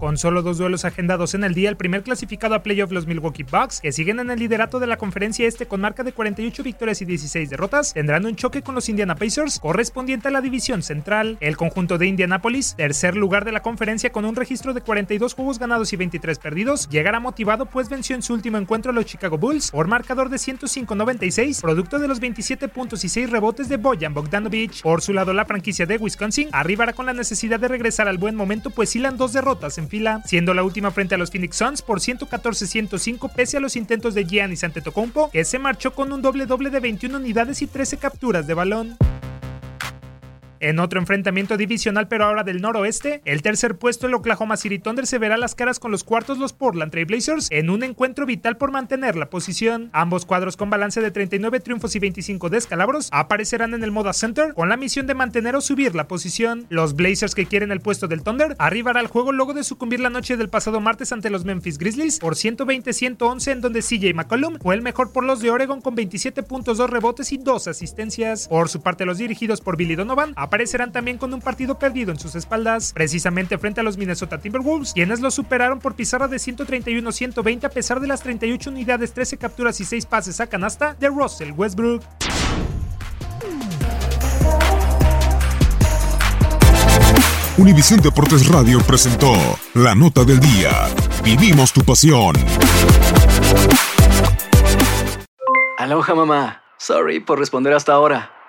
Con solo dos duelos agendados en el día, el primer clasificado a playoff los Milwaukee Bucks, que siguen en el liderato de la conferencia este con marca de 48 victorias y 16 derrotas, tendrán un choque con los Indiana Pacers correspondiente a la división central. El conjunto de Indianapolis, tercer lugar de la conferencia con un registro de 42 juegos ganados y 23 perdidos, llegará motivado pues venció en su último encuentro a los Chicago Bulls por marcador de 105-96, producto de los 27 puntos y 6 rebotes de Bojan Bogdanovic. Por su lado, la franquicia de Wisconsin arribará con la necesidad de regresar al buen momento pues hilan dos derrotas en fila, siendo la última frente a los Phoenix Suns por 114-105 pese a los intentos de Giannis Antetokounmpo, que se marchó con un doble doble de 21 unidades y 13 capturas de balón. En otro enfrentamiento divisional, pero ahora del noroeste, el tercer puesto el Oklahoma City Thunder se verá las caras con los cuartos los Portland Trail Blazers en un encuentro vital por mantener la posición. Ambos cuadros con balance de 39 triunfos y 25 descalabros aparecerán en el Moda Center con la misión de mantener o subir la posición. Los Blazers que quieren el puesto del Thunder arribará al juego luego de sucumbir la noche del pasado martes ante los Memphis Grizzlies por 120-111 en donde CJ McCollum fue el mejor por los de Oregon con 27 puntos, 2 rebotes y 2 asistencias. Por su parte los dirigidos por Billy Donovan aparecerán también con un partido perdido en sus espaldas, precisamente frente a los Minnesota Timberwolves, quienes lo superaron por pizarra de 131-120 a pesar de las 38 unidades, 13 capturas y 6 pases a canasta de Russell Westbrook. Univisión Deportes Radio presentó La Nota del Día. Vivimos tu pasión. Aloha mamá. Sorry por responder hasta ahora.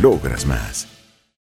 logras más.